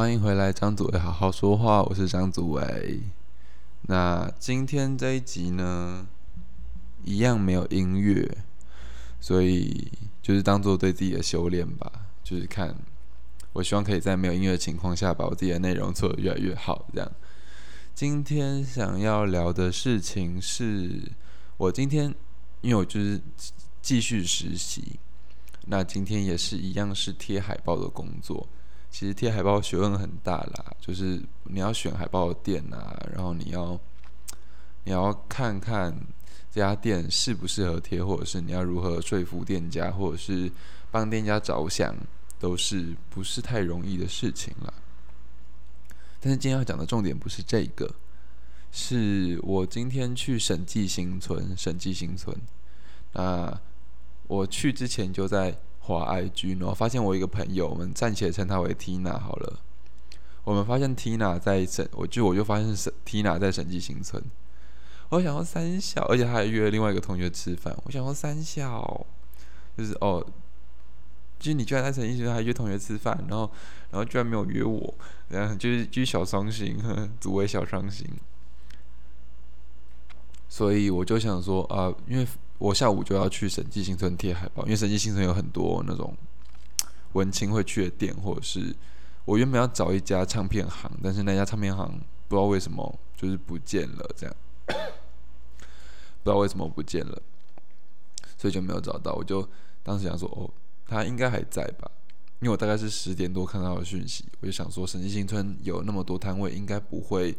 欢迎回来，张祖伟，好好说话，我是张祖伟。那今天这一集呢，一样没有音乐，所以就是当做对自己的修炼吧。就是看，我希望可以在没有音乐的情况下，把我自己的内容做得越来越好。这样，今天想要聊的事情是，我今天因为我就是继续实习，那今天也是一样是贴海报的工作。其实贴海报学问很大啦，就是你要选海报的店啊，然后你要你要看看这家店适不适合贴，或者是你要如何说服店家，或者是帮店家着想，都是不是太容易的事情了。但是今天要讲的重点不是这个，是我今天去审计新村，审计新村，那我去之前就在。华 IG，然后发现我一个朋友，我们暂且称他为 Tina 好了。我们发现 Tina 在审，我就我就发现是 Tina 在审计新村。我想要三小，而且他还约了另外一个同学吃饭。我想要三小，就是哦，就是你居然在审计新村还约同学吃饭，然后然后居然没有约我，然后就是就是小伤心，组为小伤心。所以我就想说啊，因为。我下午就要去审计新村贴海报，因为审计新村有很多那种文青会去的店，或者是我原本要找一家唱片行，但是那家唱片行不知道为什么就是不见了，这样不知道为什么不见了，所以就没有找到。我就当时想说，哦，他应该还在吧？因为我大概是十点多看到的讯息，我就想说，审计新村有那么多摊位，应该不会。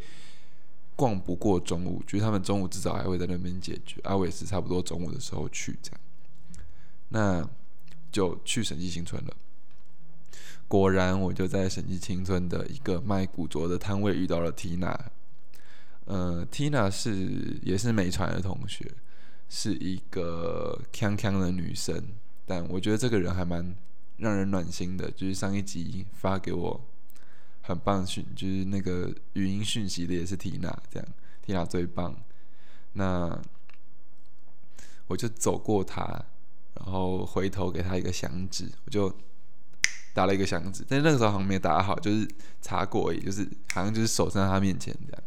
逛不过中午，就是他们中午至少还会在那边解决。阿伟是差不多中午的时候去这样，那就去审计新村了。果然，我就在审计新村的一个卖古着的摊位遇到了 Tina。呃，Tina 是也是美传的同学，是一个锵锵的女生，但我觉得这个人还蛮让人暖心的。就是上一集发给我。很棒讯，就是那个语音讯息的也是缇娜，这样缇娜最棒。那我就走过他，然后回头给他一个响指，我就打了一个响指，但那个时候好像没打好，就是擦过而已，就是好像就是手在他面前这样。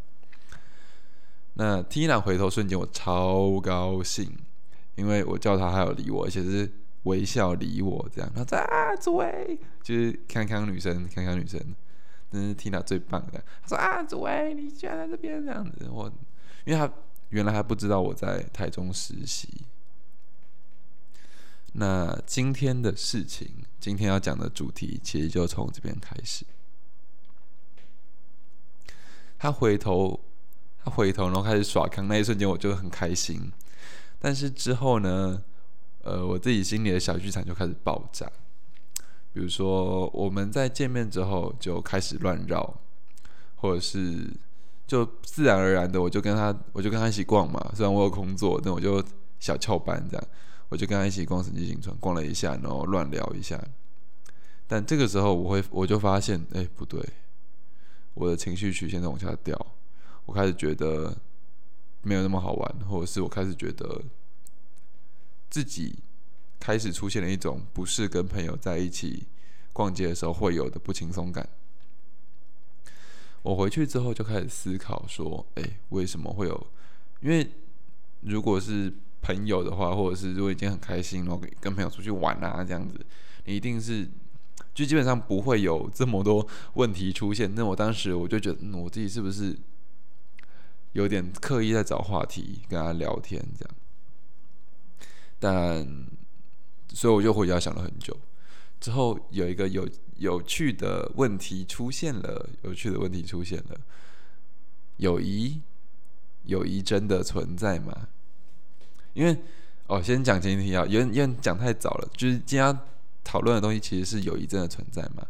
那缇娜回头瞬间，我超高兴，因为我叫他，他有理我，而且是微笑理我这样。他在啊，诸位，就是康康女生，康康女生。真是 Tina 最棒的。他说：“啊，祖威，你居然在这边这样子。”我，因为他原来还不知道我在台中实习。那今天的事情，今天要讲的主题，其实就从这边开始。他回头，他回头，然后开始耍康，那一瞬间我就很开心。但是之后呢，呃，我自己心里的小剧场就开始爆炸。比如说，我们在见面之后就开始乱绕，或者是就自然而然的，我就跟他，我就跟他一起逛嘛。虽然我有工作，但我就小翘班这样，我就跟他一起逛神迹新村，逛了一下，然后乱聊一下。但这个时候，我会我就发现，哎，不对，我的情绪曲线在往下掉，我开始觉得没有那么好玩，或者是我开始觉得自己。开始出现了一种不是跟朋友在一起逛街的时候会有的不轻松感。我回去之后就开始思考说：“哎，为什么会有？因为如果是朋友的话，或者是如果已经很开心，然后跟朋友出去玩啊这样子，你一定是就基本上不会有这么多问题出现。那我当时我就觉得，我自己是不是有点刻意在找话题跟他聊天这样？但所以我就回家想了很久，之后有一个有有趣的问题出现了，有趣的问题出现了，友谊，友谊真的存在吗？因为哦，先讲前提啊，因为因为讲太早了，就是今天讨论的东西其实是友谊真的存在吗？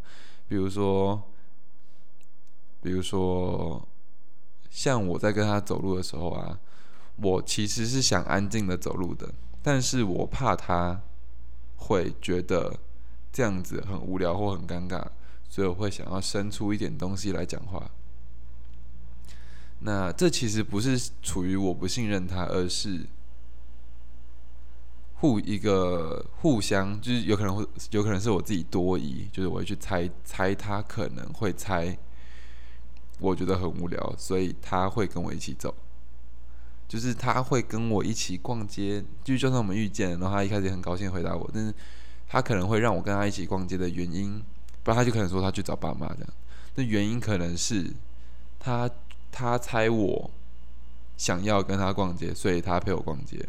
比如说，比如说，像我在跟他走路的时候啊，我其实是想安静的走路的，但是我怕他。会觉得这样子很无聊或很尴尬，所以我会想要生出一点东西来讲话。那这其实不是处于我不信任他，而是互一个互相，就是有可能会有可能是我自己多疑，就是我会去猜猜他可能会猜，我觉得很无聊，所以他会跟我一起走，就是他会跟我一起逛街，就就算我们遇见，然后他一开始很高兴回答我，但是他可能会让我跟他一起逛街的原因，不然他就可能说他去找爸妈这样，那原因可能是他他猜我想要跟他逛街，所以他陪我逛街。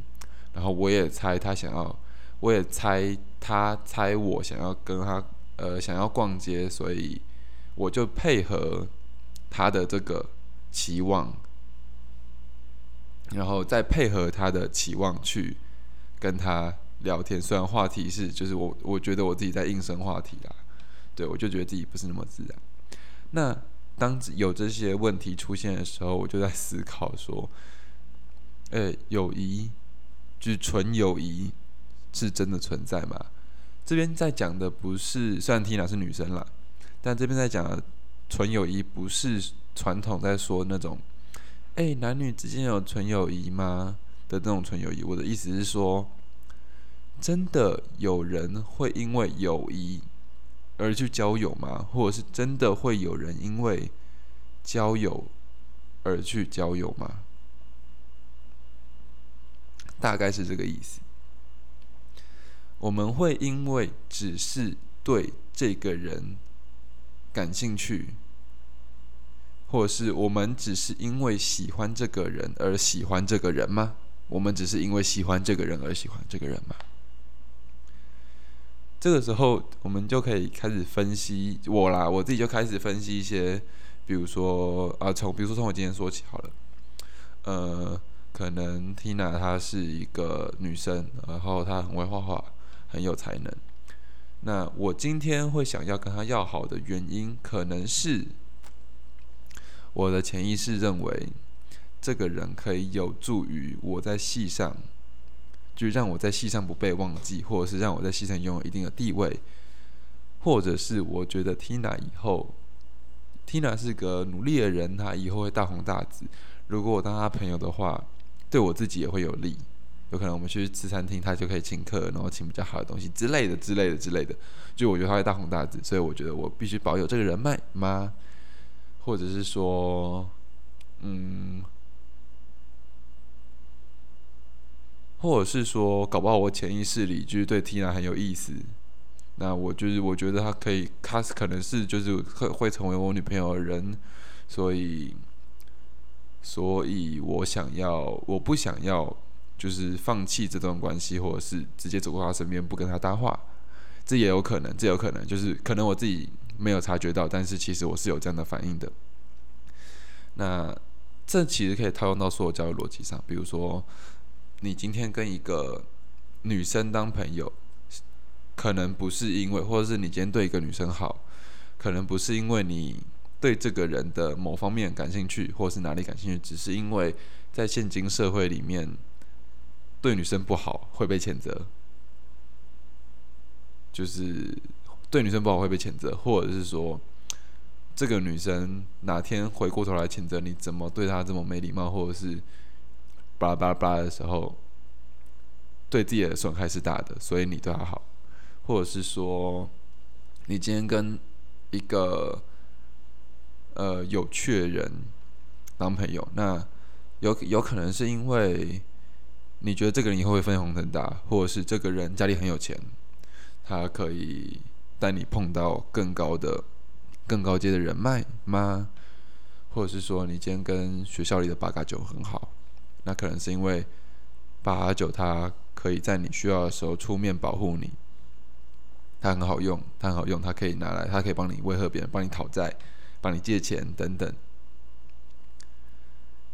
然后我也猜他想要，我也猜他猜我想要跟他呃想要逛街，所以我就配合他的这个期望，然后再配合他的期望去跟他聊天。虽然话题是就是我我觉得我自己在应声话题啦，对我就觉得自己不是那么自然。那当有这些问题出现的时候，我就在思考说，呃，友谊。就是纯友谊是真的存在吗？这边在讲的不是，虽然 Tina 是女生啦，但这边在讲纯友谊不是传统在说那种，哎，男女之间有纯友谊吗的这种纯友谊。我的意思是说，真的有人会因为友谊而去交友吗？或者是真的会有人因为交友而去交友吗？大概是这个意思。我们会因为只是对这个人感兴趣，或者是我们只是因为喜欢这个人而喜欢这个人吗？我们只是因为喜欢这个人而喜欢这个人吗？这个时候，我们就可以开始分析我啦，我自己就开始分析一些，比如说啊，从比如说从我今天说起好了，呃。可能 Tina 她是一个女生，然后她很会画画，很有才能。那我今天会想要跟她要好的原因，可能是我的潜意识认为，这个人可以有助于我在戏上，就让我在戏上不被忘记，或者是让我在戏上拥有一定的地位，或者是我觉得 Tina 以后，Tina 是个努力的人，她以后会大红大紫。如果我当她朋友的话。对我自己也会有利，有可能我们去吃餐厅，他就可以请客，然后请比较好的东西之类的、之类的、之类的。就我觉得他会大红大紫，所以我觉得我必须保有这个人脉吗？或者是说，嗯，或者是说，搞不好我潜意识里就是对 Tina 很有意思，那我就是我觉得他可以，他可能是就是会会成为我女朋友的人，所以。所以我想要，我不想要，就是放弃这段关系，或者是直接走过他身边不跟他搭话，这也有可能，这有可能，就是可能我自己没有察觉到，但是其实我是有这样的反应的。那这其实可以套用到所有交友逻辑上，比如说你今天跟一个女生当朋友，可能不是因为，或者是你今天对一个女生好，可能不是因为你。对这个人的某方面感兴趣，或者是哪里感兴趣，只是因为在现今社会里面，对女生不好会被谴责，就是对女生不好会被谴责，或者是说这个女生哪天回过头来谴责你怎么对她这么没礼貌，或者是巴拉巴拉巴拉的时候，对自己的损害是大的，所以你对她好，或者是说你今天跟一个。呃，有趣的人当朋友，那有有可能是因为你觉得这个人以后会分红很大，或者是这个人家里很有钱，他可以带你碰到更高的、更高阶的人脉吗？或者是说你今天跟学校里的八嘎九很好，那可能是因为八嘎九他可以在你需要的时候出面保护你，他很好用，他很好用，他可以拿来，他可以帮你威吓别人，帮你讨债。帮你借钱等等，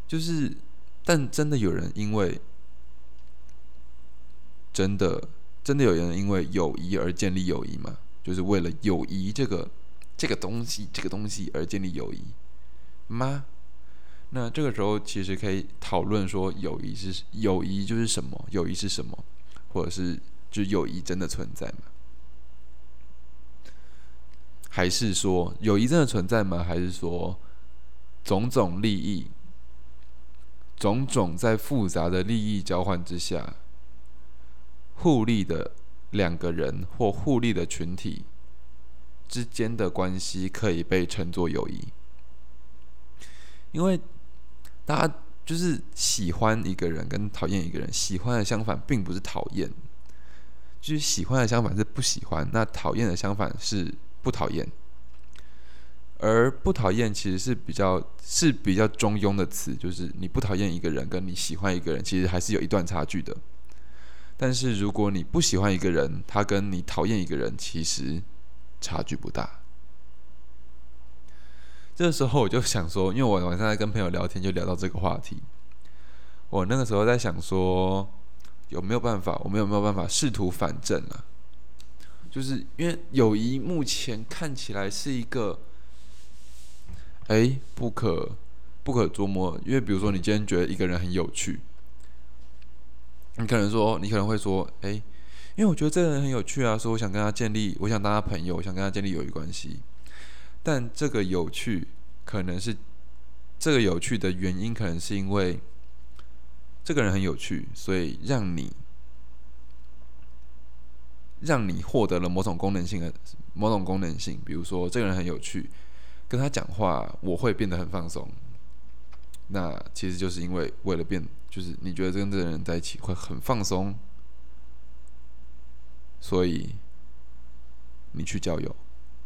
就是，但真的有人因为真的真的有人因为友谊而建立友谊吗？就是为了友谊这个这个东西这个东西而建立友谊吗？那这个时候其实可以讨论说，友谊是友谊就是什么？友谊是什么？或者是就友谊真的存在吗？还是说友谊真的存在吗？还是说种种利益、种种在复杂的利益交换之下，互利的两个人或互利的群体之间的关系可以被称作友谊，因为大家就是喜欢一个人跟讨厌一个人，喜欢的相反并不是讨厌，就是喜欢的相反是不喜欢，那讨厌的相反是不讨厌。而不讨厌其实是比较是比较中庸的词，就是你不讨厌一个人，跟你喜欢一个人，其实还是有一段差距的。但是如果你不喜欢一个人，他跟你讨厌一个人，其实差距不大。这时候我就想说，因为我晚上在跟朋友聊天，就聊到这个话题。我那个时候在想说，有没有办法，我们有没有办法试图反正啊？就是因为友谊目前看起来是一个。哎，不可不可捉摸，因为比如说，你今天觉得一个人很有趣，你可能说，你可能会说，哎，因为我觉得这个人很有趣啊，所以我想跟他建立，我想当他朋友，我想跟他建立友谊关系。但这个有趣，可能是这个有趣的原因，可能是因为这个人很有趣，所以让你让你获得了某种功能性的某种功能性，比如说，这个人很有趣。跟他讲话，我会变得很放松。那其实就是因为为了变，就是你觉得跟这个人在一起会很放松，所以你去交友，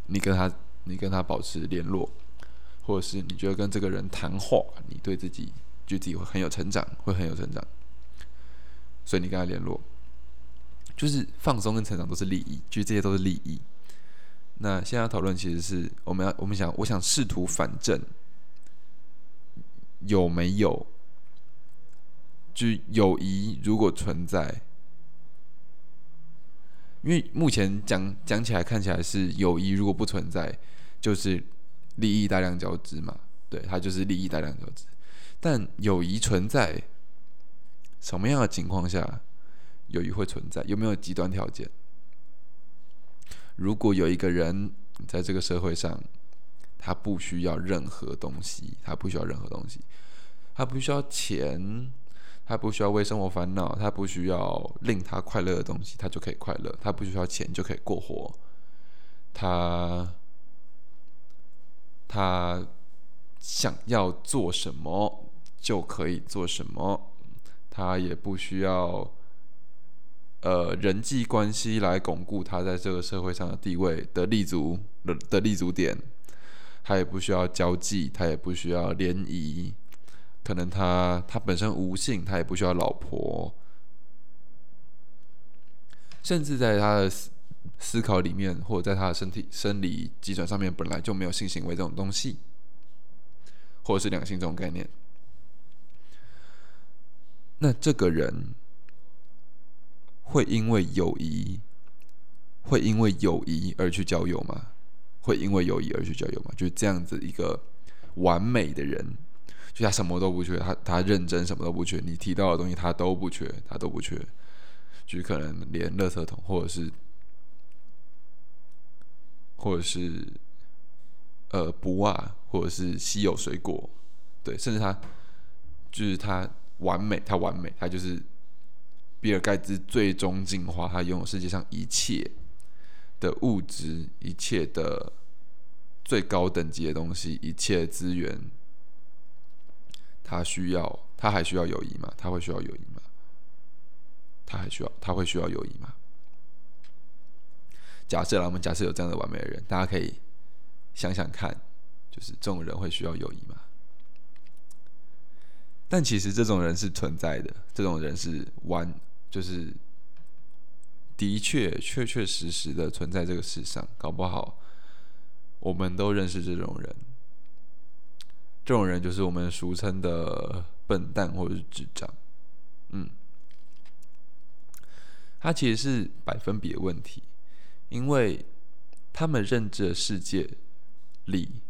你跟他，你跟他保持联络，或者是你觉得跟这个人谈话，你对自己觉得自己会很有成长，会很有成长，所以你跟他联络，就是放松跟成长都是利益，就这些都是利益。那现在讨论其实是我们要，我们想，我想试图反证有没有，就友谊如果存在，因为目前讲讲起来看起来是友谊如果不存在，就是利益大量交织嘛，对，它就是利益大量交织。但友谊存在，什么样的情况下友谊会存在？有没有极端条件？如果有一个人在这个社会上，他不需要任何东西，他不需要任何东西，他不需要钱，他不需要为生活烦恼，他不需要令他快乐的东西，他就可以快乐。他不需要钱就可以过活，他他想要做什么就可以做什么，他也不需要。呃，人际关系来巩固他在这个社会上的地位的立足的的立足点，他也不需要交际，他也不需要联谊，可能他他本身无性，他也不需要老婆，甚至在他的思考里面，或者在他的身体生理基准上面，本来就没有性行为这种东西，或者是两性这种概念，那这个人。会因为友谊，会因为友谊而去交友吗？会因为友谊而去交友吗？就是这样子一个完美的人，就他什么都不缺，他他认真什么都不缺，你提到的东西他都不缺，他都不缺，就可能连垃圾桶或者是或者是呃不袜或者是稀有水果，对，甚至他就是他完美，他完美，他就是。比尔盖茨最终进化，他拥有世界上一切的物质，一切的最高等级的东西，一切资源。他需要，他还需要友谊吗？他会需要友谊吗？他还需要，他会需要友谊吗？假设啦，我们假设有这样的完美的人，大家可以想想看，就是这种人会需要友谊吗？但其实这种人是存在的，这种人是完。就是的确确确实实的存在这个世上，搞不好我们都认识这种人。这种人就是我们俗称的笨蛋或者是智障。嗯，他其实是百分比的问题，因为他们认知的世界里。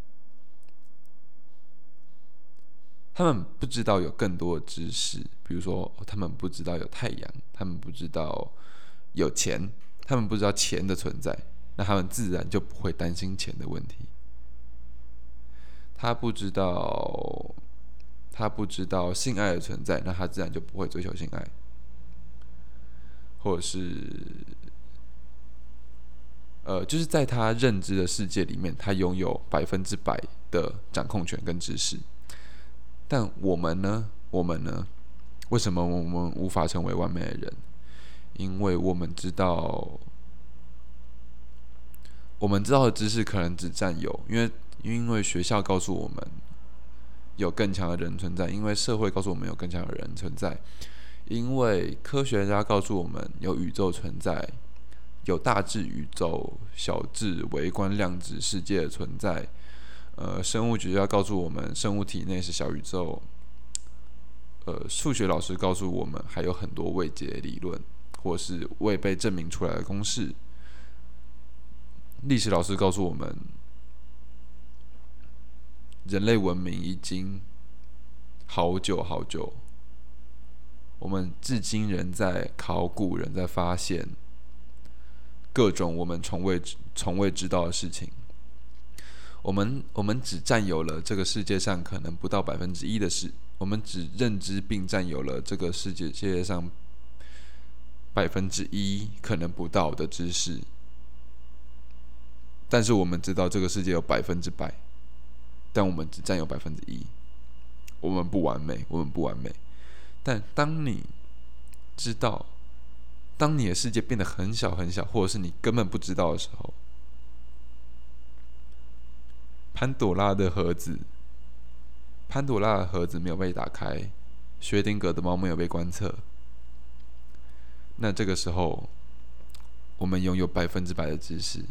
他们不知道有更多的知识，比如说，他们不知道有太阳，他们不知道有钱，他们不知道钱的存在，那他们自然就不会担心钱的问题。他不知道，他不知道性爱的存在，那他自然就不会追求性爱。或者是呃，就是在他认知的世界里面，他拥有百分之百的掌控权跟知识。但我们呢？我们呢？为什么我们无法成为完美的人？因为我们知道，我们知道的知识可能只占有，因为因为学校告诉我们有更强的人存在，因为社会告诉我们有更强的人存在，因为科学家告诉我们有宇宙存在。有大智宇宙、小智微观量子世界的存在。呃，生物学家告诉我们，生物体内是小宇宙。呃，数学老师告诉我们，还有很多未解理论，或是未被证明出来的公式。历史老师告诉我们，人类文明已经好久好久，我们至今仍在考古，仍在发现。各种我们从未从未知道的事情，我们我们只占有了这个世界上可能不到百分之一的事，我们只认知并占有了这个世界世界上百分之一可能不到的知识，但是我们知道这个世界有百分之百，但我们只占有百分之一，我们不完美，我们不完美，但当你知道。当你的世界变得很小很小，或者是你根本不知道的时候，潘朵拉的盒子，潘朵拉的盒子没有被打开，薛定谔的猫没有被观测，那这个时候，我们拥有百分之百的知识。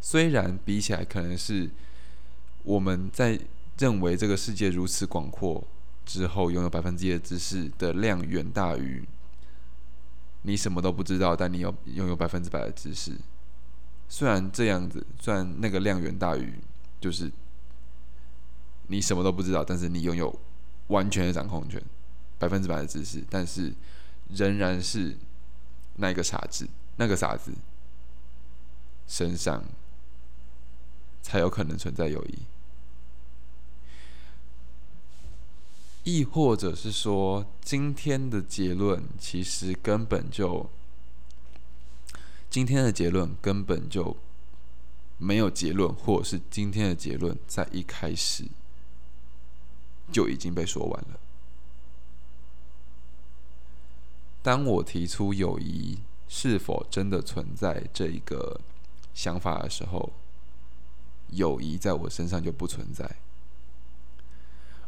虽然比起来，可能是我们在认为这个世界如此广阔之后，拥有百分之一的知识的量远大于。你什么都不知道，但你有拥有百分之百的知识。虽然这样子，虽然那个量远大于，就是你什么都不知道，但是你拥有完全的掌控权，百分之百的知识，但是仍然是那个傻子，那个傻子身上才有可能存在友谊。亦或者是说，今天的结论其实根本就，今天的结论根本就没有结论，或者是今天的结论在一开始就已经被说完了。当我提出友谊是否真的存在这一个想法的时候，友谊在我身上就不存在。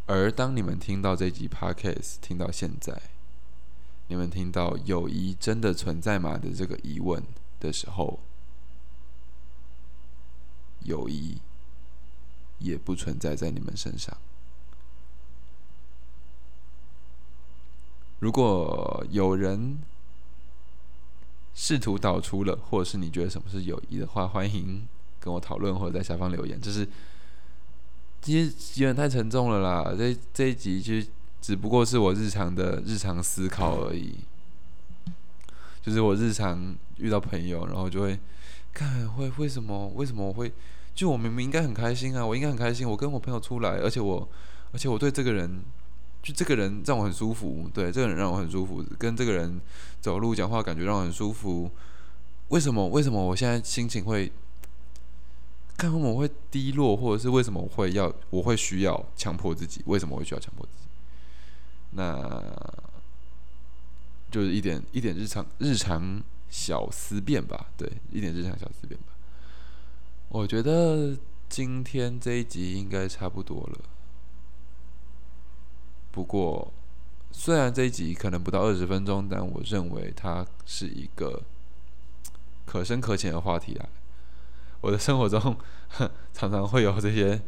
而当你们听到这集 podcast 听到现在，你们听到友谊真的存在吗的这个疑问的时候，友谊也不存在在你们身上。如果有人试图导出了，或者是你觉得什么是友谊的话，欢迎跟我讨论或者在下方留言。这是。其实有点太沉重了啦，这这一集其实只不过是我日常的日常思考而已，就是我日常遇到朋友，然后就会看会为什么为什么我会，就我明明应该很开心啊，我应该很开心，我跟我朋友出来，而且我而且我对这个人，就这个人让我很舒服，对这个人让我很舒服，跟这个人走路讲话感觉让我很舒服，为什么为什么我现在心情会？看为什么会低落，或者是为什么会要我会需要强迫自己？为什么会需要强迫自己？那就是一点一点日常日常小思辨吧，对，一点日常小思辨吧。我觉得今天这一集应该差不多了。不过，虽然这一集可能不到二十分钟，但我认为它是一个可深可浅的话题啊。我的生活中 常常会有这些，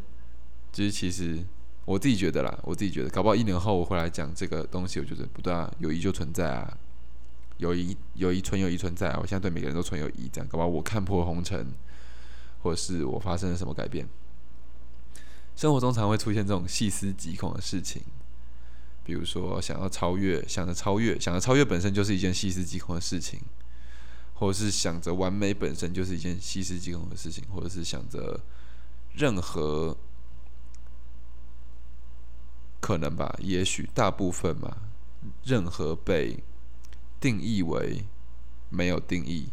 就是其实我自己觉得啦，我自己觉得，搞不好一年后我回来讲这个东西，我觉得不对，友谊就存在啊，友谊友谊存友谊存在啊，我现在对每个人都存有谊，这样搞不好我看破红尘，或者是我发生了什么改变，生活中常会出现这种细思极恐的事情，比如说想要超越，想着超越，想着超越本身就是一件细思极恐的事情。或者是想着完美本身就是一件细思极恐的事情，或者是想着任何可能吧，也许大部分嘛，任何被定义为没有定义，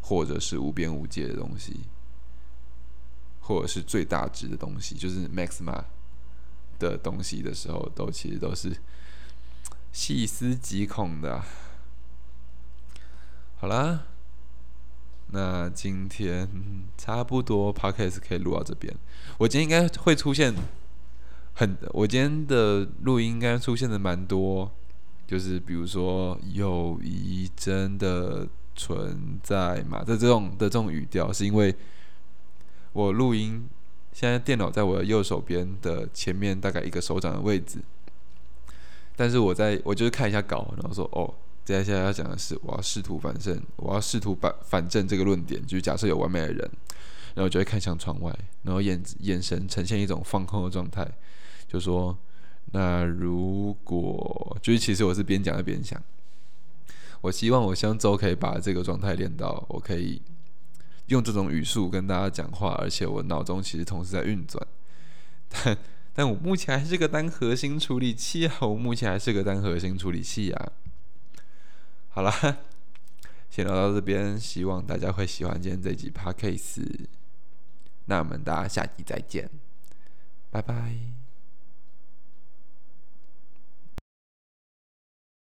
或者是无边无界的东西，或者是最大值的东西，就是 maxima 的东西的时候，都其实都是细思极恐的。好啦，那今天 差不多 podcast 可以录到这边。我今天应该会出现很，我今天的录音应该出现的蛮多，就是比如说友谊真的存在嘛的这种的这种语调，是因为我录音现在电脑在我的右手边的前面大概一个手掌的位置，但是我在我就是看一下稿，然后说哦。接下来要讲的是，我要试图反正，我要试图反反证这个论点，就是假设有完美的人，然后就会看向窗外，然后眼眼神呈现一种放空的状态，就说，那如果就是其实我是边讲边想，我希望我希望周可以把这个状态练到，我可以用这种语速跟大家讲话，而且我脑中其实同时在运转，但但我目前还是个单核心处理器啊，我目前还是个单核心处理器啊。好了，先聊到这边，希望大家会喜欢今天这集 podcast。那我们大家下集再见，拜拜。